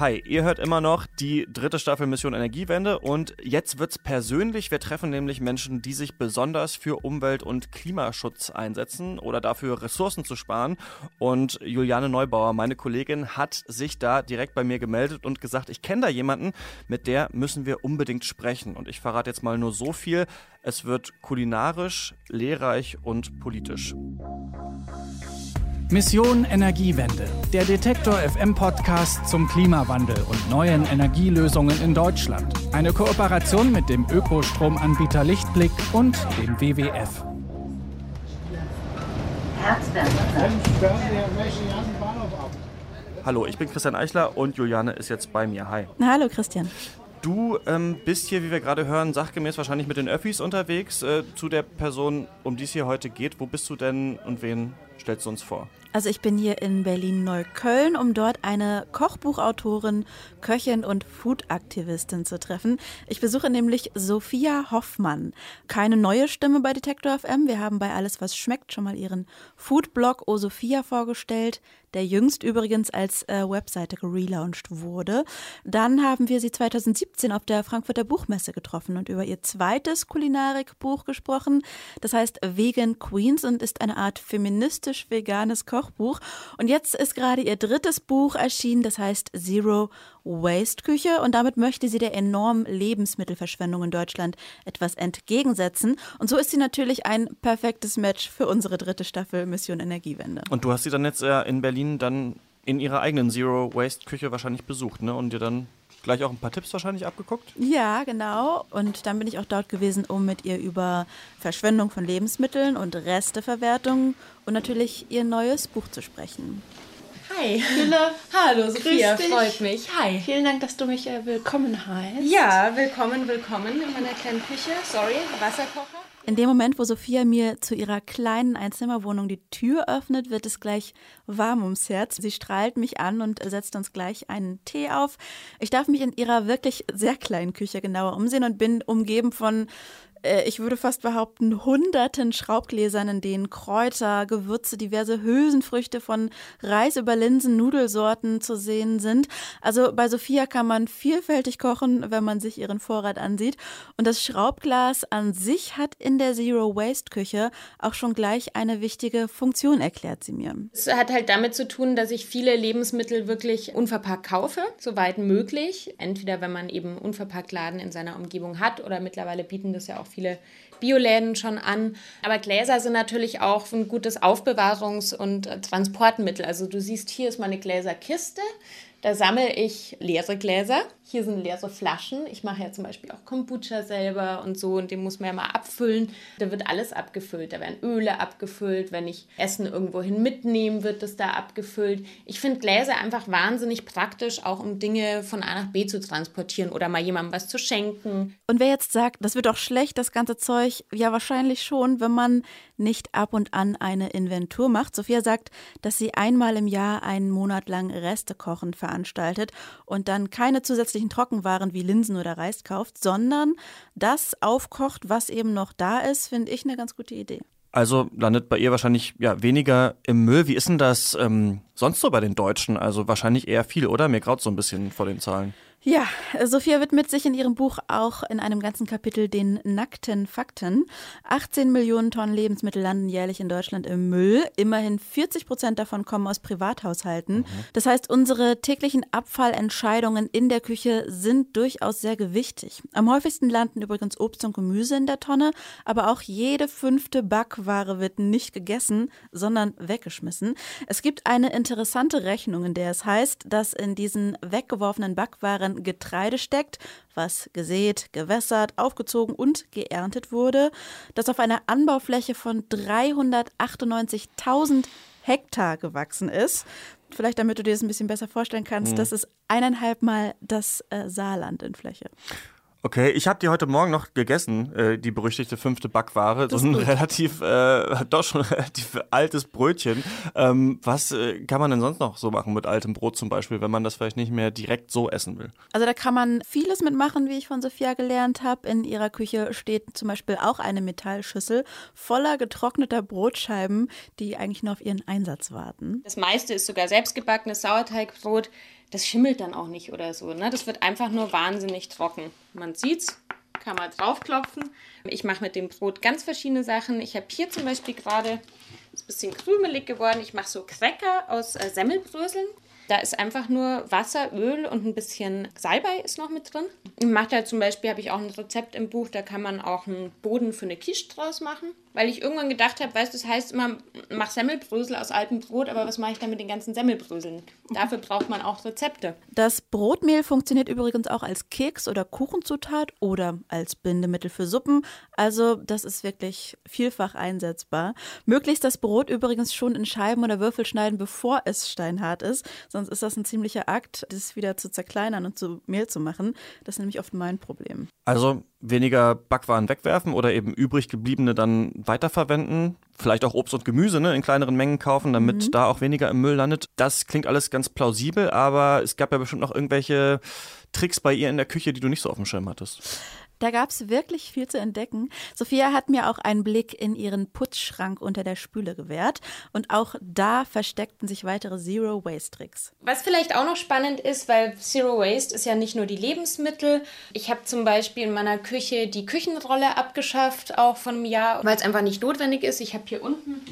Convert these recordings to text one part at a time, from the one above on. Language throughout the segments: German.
Hi, ihr hört immer noch die dritte Staffel Mission Energiewende und jetzt wird's persönlich. Wir treffen nämlich Menschen, die sich besonders für Umwelt- und Klimaschutz einsetzen oder dafür Ressourcen zu sparen. Und Juliane Neubauer, meine Kollegin, hat sich da direkt bei mir gemeldet und gesagt, ich kenne da jemanden, mit der müssen wir unbedingt sprechen. Und ich verrate jetzt mal nur so viel. Es wird kulinarisch, lehrreich und politisch. Mission Energiewende, der Detektor FM Podcast zum Klimawandel und neuen Energielösungen in Deutschland. Eine Kooperation mit dem Ökostromanbieter Lichtblick und dem WWF. Hallo, ich bin Christian Eichler und Juliane ist jetzt bei mir. Hi. Hallo Christian. Du ähm, bist hier, wie wir gerade hören, sachgemäß wahrscheinlich mit den Öffis unterwegs. Äh, zu der Person, um die es hier heute geht, wo bist du denn und wen stellst du uns vor? Also ich bin hier in Berlin-Neukölln, um dort eine Kochbuchautorin, Köchin und Food-Aktivistin zu treffen. Ich besuche nämlich Sophia Hoffmann. Keine neue Stimme bei Detektor FM. Wir haben bei Alles, was schmeckt schon mal ihren Foodblog O Sophia vorgestellt, der jüngst übrigens als äh, Webseite gelauncht wurde. Dann haben wir sie 2017 auf der Frankfurter Buchmesse getroffen und über ihr zweites Kulinarikbuch gesprochen. Das heißt Vegan Queens und ist eine Art feministisch-veganes Koch Kochbuch. Und jetzt ist gerade ihr drittes Buch erschienen, das heißt Zero Waste Küche. Und damit möchte sie der enormen Lebensmittelverschwendung in Deutschland etwas entgegensetzen. Und so ist sie natürlich ein perfektes Match für unsere dritte Staffel Mission Energiewende. Und du hast sie dann jetzt äh, in Berlin dann in ihrer eigenen Zero Waste Küche wahrscheinlich besucht, ne? Und dir dann gleich auch ein paar Tipps wahrscheinlich abgeguckt? Ja, genau. Und dann bin ich auch dort gewesen, um mit ihr über Verschwendung von Lebensmitteln und Resteverwertung und natürlich ihr neues Buch zu sprechen. Hi. Hille. Hallo, Sophia, freut mich. Hi. Vielen Dank, dass du mich äh, willkommen heißt. Ja, willkommen, willkommen in meiner kleinen Küche. Sorry, Wasserkocher. In dem Moment, wo Sophia mir zu ihrer kleinen Einzimmerwohnung die Tür öffnet, wird es gleich warm ums Herz. Sie strahlt mich an und setzt uns gleich einen Tee auf. Ich darf mich in ihrer wirklich sehr kleinen Küche genauer umsehen und bin umgeben von ich würde fast behaupten, hunderten Schraubgläsern, in denen Kräuter, Gewürze, diverse Hülsenfrüchte von Reis über Linsen, Nudelsorten zu sehen sind. Also bei Sophia kann man vielfältig kochen, wenn man sich ihren Vorrat ansieht. Und das Schraubglas an sich hat in der Zero Waste Küche auch schon gleich eine wichtige Funktion, erklärt sie mir. Es hat halt damit zu tun, dass ich viele Lebensmittel wirklich unverpackt kaufe, soweit möglich. Entweder wenn man eben unverpackt Laden in seiner Umgebung hat oder mittlerweile bieten das ja auch viele Bioläden schon an. Aber Gläser sind natürlich auch ein gutes Aufbewahrungs- und Transportmittel. Also du siehst, hier ist meine Gläserkiste. Da sammle ich leere Gläser. Hier sind leere Flaschen. Ich mache ja zum Beispiel auch Kombucha selber und so und den muss man ja mal abfüllen. Da wird alles abgefüllt. Da werden Öle abgefüllt. Wenn ich Essen irgendwohin mitnehme, wird das da abgefüllt. Ich finde Gläser einfach wahnsinnig praktisch, auch um Dinge von A nach B zu transportieren oder mal jemandem was zu schenken. Und wer jetzt sagt, das wird doch schlecht, das ganze Zeug, ja wahrscheinlich schon, wenn man nicht ab und an eine Inventur macht. Sophia sagt, dass sie einmal im Jahr einen Monat lang Restekochen veranstaltet veranstaltet und dann keine zusätzlichen Trockenwaren wie Linsen oder Reis kauft, sondern das aufkocht, was eben noch da ist, finde ich eine ganz gute Idee. Also landet bei ihr wahrscheinlich ja weniger im Müll. Wie ist denn das ähm, sonst so bei den Deutschen? Also wahrscheinlich eher viel, oder? Mir graut so ein bisschen vor den Zahlen. Ja, Sophia widmet sich in ihrem Buch auch in einem ganzen Kapitel den nackten Fakten. 18 Millionen Tonnen Lebensmittel landen jährlich in Deutschland im Müll. Immerhin 40 Prozent davon kommen aus Privathaushalten. Mhm. Das heißt, unsere täglichen Abfallentscheidungen in der Küche sind durchaus sehr gewichtig. Am häufigsten landen übrigens Obst und Gemüse in der Tonne, aber auch jede fünfte Backware wird nicht gegessen, sondern weggeschmissen. Es gibt eine interessante Rechnung, in der es heißt, dass in diesen weggeworfenen Backwaren Getreide steckt, was gesät, gewässert, aufgezogen und geerntet wurde, das auf einer Anbaufläche von 398.000 Hektar gewachsen ist. Vielleicht damit du dir das ein bisschen besser vorstellen kannst, mhm. das ist eineinhalb Mal das äh, Saarland in Fläche. Okay, ich habe die heute Morgen noch gegessen, äh, die berüchtigte fünfte Backware. Das so ein relativ, äh, doch schon relativ altes Brötchen. Ähm, was äh, kann man denn sonst noch so machen mit altem Brot zum Beispiel, wenn man das vielleicht nicht mehr direkt so essen will? Also da kann man vieles mitmachen, wie ich von Sophia gelernt habe. In ihrer Küche steht zum Beispiel auch eine Metallschüssel voller getrockneter Brotscheiben, die eigentlich nur auf ihren Einsatz warten. Das meiste ist sogar selbstgebackenes Sauerteigbrot das schimmelt dann auch nicht oder so. Ne? Das wird einfach nur wahnsinnig trocken. Man sieht's, kann man draufklopfen. Ich mache mit dem Brot ganz verschiedene Sachen. Ich habe hier zum Beispiel gerade, ist ein bisschen krümelig geworden, ich mache so Cracker aus äh, Semmelbröseln. Da ist einfach nur Wasser, Öl und ein bisschen Salbei ist noch mit drin. Ich mache da zum Beispiel, habe ich auch ein Rezept im Buch, da kann man auch einen Boden für eine Quiche draus machen. Weil ich irgendwann gedacht habe, weißt du, das heißt immer, mach Semmelbrösel aus altem Brot, aber was mache ich dann mit den ganzen Semmelbröseln? Dafür braucht man auch Rezepte. Das Brotmehl funktioniert übrigens auch als Keks- oder Kuchenzutat oder als Bindemittel für Suppen. Also das ist wirklich vielfach einsetzbar. Möglichst das Brot übrigens schon in Scheiben oder Würfel schneiden, bevor es steinhart ist. Sonst ist das ein ziemlicher Akt, das wieder zu zerkleinern und zu Mehl zu machen. Das ist nämlich oft mein Problem. Also weniger Backwaren wegwerfen oder eben übrig gebliebene dann weiterverwenden. Vielleicht auch Obst und Gemüse ne, in kleineren Mengen kaufen, damit mhm. da auch weniger im Müll landet. Das klingt alles ganz plausibel, aber es gab ja bestimmt noch irgendwelche Tricks bei ihr in der Küche, die du nicht so auf dem Schirm hattest. Da gab es wirklich viel zu entdecken. Sophia hat mir auch einen Blick in ihren Putzschrank unter der Spüle gewährt. Und auch da versteckten sich weitere Zero-Waste-Tricks. Was vielleicht auch noch spannend ist, weil Zero Waste ist ja nicht nur die Lebensmittel. Ich habe zum Beispiel in meiner Küche die Küchenrolle abgeschafft, auch von einem Jahr, weil es einfach nicht notwendig ist. Ich habe hier unten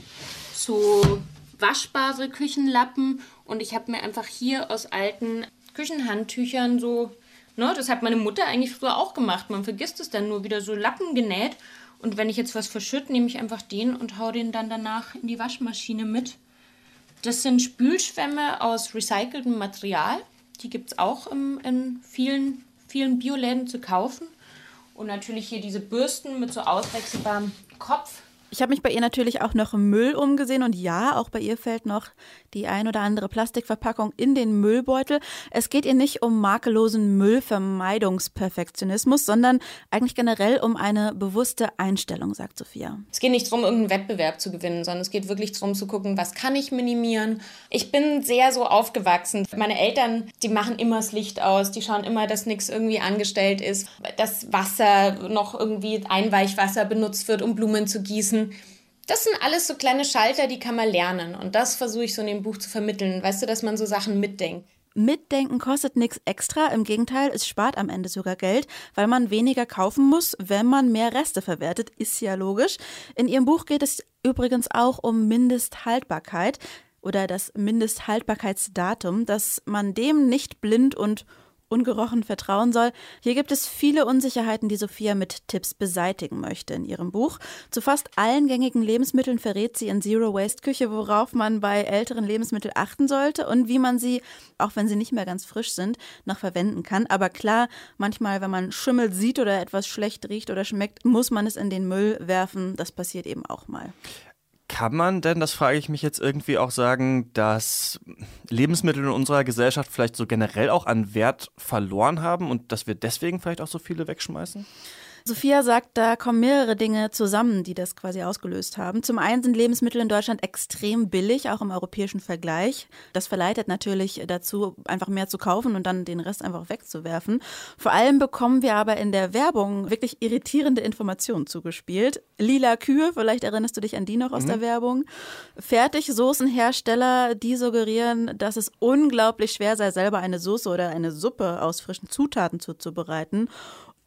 so waschbare Küchenlappen und ich habe mir einfach hier aus alten Küchenhandtüchern so Ne, das hat meine Mutter eigentlich früher auch gemacht. Man vergisst es dann nur wieder so Lappen genäht. Und wenn ich jetzt was verschütte, nehme ich einfach den und hau den dann danach in die Waschmaschine mit. Das sind Spülschwämme aus recyceltem Material. Die gibt es auch im, in vielen, vielen Bioläden zu kaufen. Und natürlich hier diese Bürsten mit so auswechselbarem Kopf. Ich habe mich bei ihr natürlich auch noch im Müll umgesehen und ja, auch bei ihr fällt noch die ein oder andere Plastikverpackung in den Müllbeutel. Es geht ihr nicht um makellosen Müllvermeidungsperfektionismus, sondern eigentlich generell um eine bewusste Einstellung, sagt Sophia. Es geht nicht darum, irgendeinen Wettbewerb zu gewinnen, sondern es geht wirklich darum zu gucken, was kann ich minimieren. Ich bin sehr so aufgewachsen. Meine Eltern, die machen immer das Licht aus, die schauen immer, dass nichts irgendwie angestellt ist, dass Wasser noch irgendwie Einweichwasser benutzt wird, um Blumen zu gießen das sind alles so kleine Schalter, die kann man lernen. Und das versuche ich so in dem Buch zu vermitteln. Weißt du, dass man so Sachen mitdenkt. Mitdenken kostet nichts extra. Im Gegenteil, es spart am Ende sogar Geld, weil man weniger kaufen muss, wenn man mehr Reste verwertet. Ist ja logisch. In ihrem Buch geht es übrigens auch um Mindesthaltbarkeit oder das Mindesthaltbarkeitsdatum, dass man dem nicht blind und ungerochen vertrauen soll. Hier gibt es viele Unsicherheiten, die Sophia mit Tipps beseitigen möchte in ihrem Buch. Zu fast allen gängigen Lebensmitteln verrät sie in Zero Waste Küche, worauf man bei älteren Lebensmitteln achten sollte und wie man sie, auch wenn sie nicht mehr ganz frisch sind, noch verwenden kann. Aber klar, manchmal, wenn man Schimmel sieht oder etwas schlecht riecht oder schmeckt, muss man es in den Müll werfen. Das passiert eben auch mal. Kann man denn, das frage ich mich jetzt irgendwie auch sagen, dass Lebensmittel in unserer Gesellschaft vielleicht so generell auch an Wert verloren haben und dass wir deswegen vielleicht auch so viele wegschmeißen? Sophia sagt, da kommen mehrere Dinge zusammen, die das quasi ausgelöst haben. Zum einen sind Lebensmittel in Deutschland extrem billig, auch im europäischen Vergleich. Das verleitet natürlich dazu, einfach mehr zu kaufen und dann den Rest einfach wegzuwerfen. Vor allem bekommen wir aber in der Werbung wirklich irritierende Informationen zugespielt. Lila Kühe, vielleicht erinnerst du dich an die noch aus mhm. der Werbung. Fertigsoßenhersteller, die suggerieren, dass es unglaublich schwer sei, selber eine Soße oder eine Suppe aus frischen Zutaten zuzubereiten.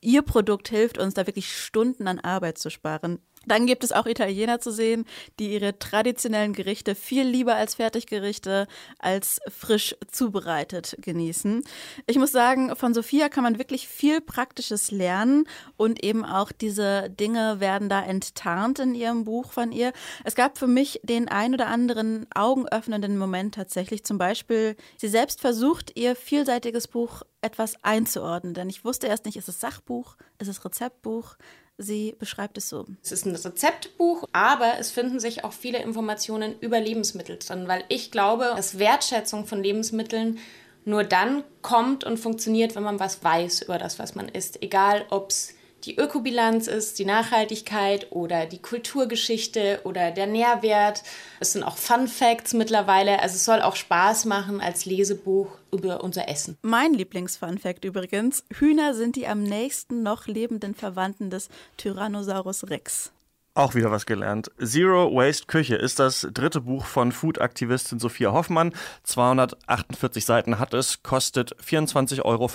Ihr Produkt hilft uns da wirklich Stunden an Arbeit zu sparen. Dann gibt es auch Italiener zu sehen, die ihre traditionellen Gerichte viel lieber als Fertiggerichte als frisch zubereitet genießen. Ich muss sagen, von Sophia kann man wirklich viel Praktisches lernen und eben auch diese Dinge werden da enttarnt in ihrem Buch von ihr. Es gab für mich den ein oder anderen augenöffnenden Moment tatsächlich. Zum Beispiel, sie selbst versucht, ihr vielseitiges Buch etwas einzuordnen. Denn ich wusste erst nicht, ist es Sachbuch, ist es Rezeptbuch? Sie beschreibt es so. Es ist ein Rezeptbuch, aber es finden sich auch viele Informationen über Lebensmittel drin, weil ich glaube, dass Wertschätzung von Lebensmitteln nur dann kommt und funktioniert, wenn man was weiß über das, was man isst. Egal, ob es die Ökobilanz ist, die Nachhaltigkeit oder die Kulturgeschichte oder der Nährwert. Es sind auch Fun Facts mittlerweile. Also es soll auch Spaß machen als Lesebuch über unser Essen. Mein Lieblings-Fun Fact übrigens: Hühner sind die am nächsten noch lebenden Verwandten des Tyrannosaurus Rex. Auch wieder was gelernt. Zero Waste Küche ist das dritte Buch von Food-Aktivistin Sophia Hoffmann. 248 Seiten hat es, kostet 24,95 Euro.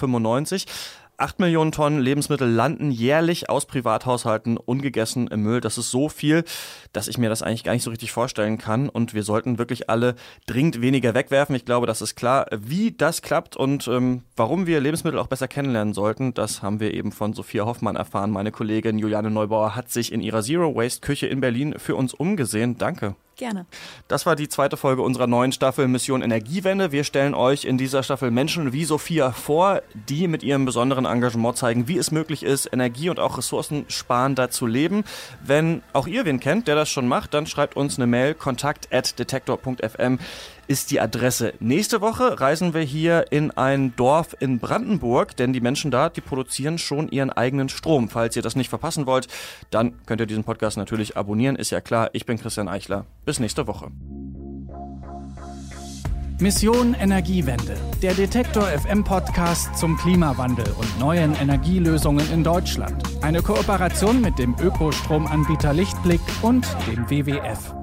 8 Millionen Tonnen Lebensmittel landen jährlich aus Privathaushalten ungegessen im Müll. Das ist so viel, dass ich mir das eigentlich gar nicht so richtig vorstellen kann. Und wir sollten wirklich alle dringend weniger wegwerfen. Ich glaube, das ist klar. Wie das klappt und ähm, warum wir Lebensmittel auch besser kennenlernen sollten, das haben wir eben von Sophia Hoffmann erfahren. Meine Kollegin Juliane Neubauer hat sich in ihrer Zero Waste Küche in Berlin für uns umgesehen. Danke. Gerne. Das war die zweite Folge unserer neuen Staffel Mission Energiewende. Wir stellen euch in dieser Staffel Menschen wie Sophia vor, die mit ihrem besonderen Engagement zeigen, wie es möglich ist, Energie und auch ressourcensparender zu leben. Wenn auch ihr wen kennt, der das schon macht, dann schreibt uns eine Mail kontakt@detektor.fm ist die Adresse. Nächste Woche reisen wir hier in ein Dorf in Brandenburg, denn die Menschen da, die produzieren schon ihren eigenen Strom. Falls ihr das nicht verpassen wollt, dann könnt ihr diesen Podcast natürlich abonnieren, ist ja klar. Ich bin Christian Eichler. Bis nächste Woche. Mission Energiewende, der Detektor FM Podcast zum Klimawandel und neuen Energielösungen in Deutschland. Eine Kooperation mit dem Ökostromanbieter Lichtblick und dem WWF.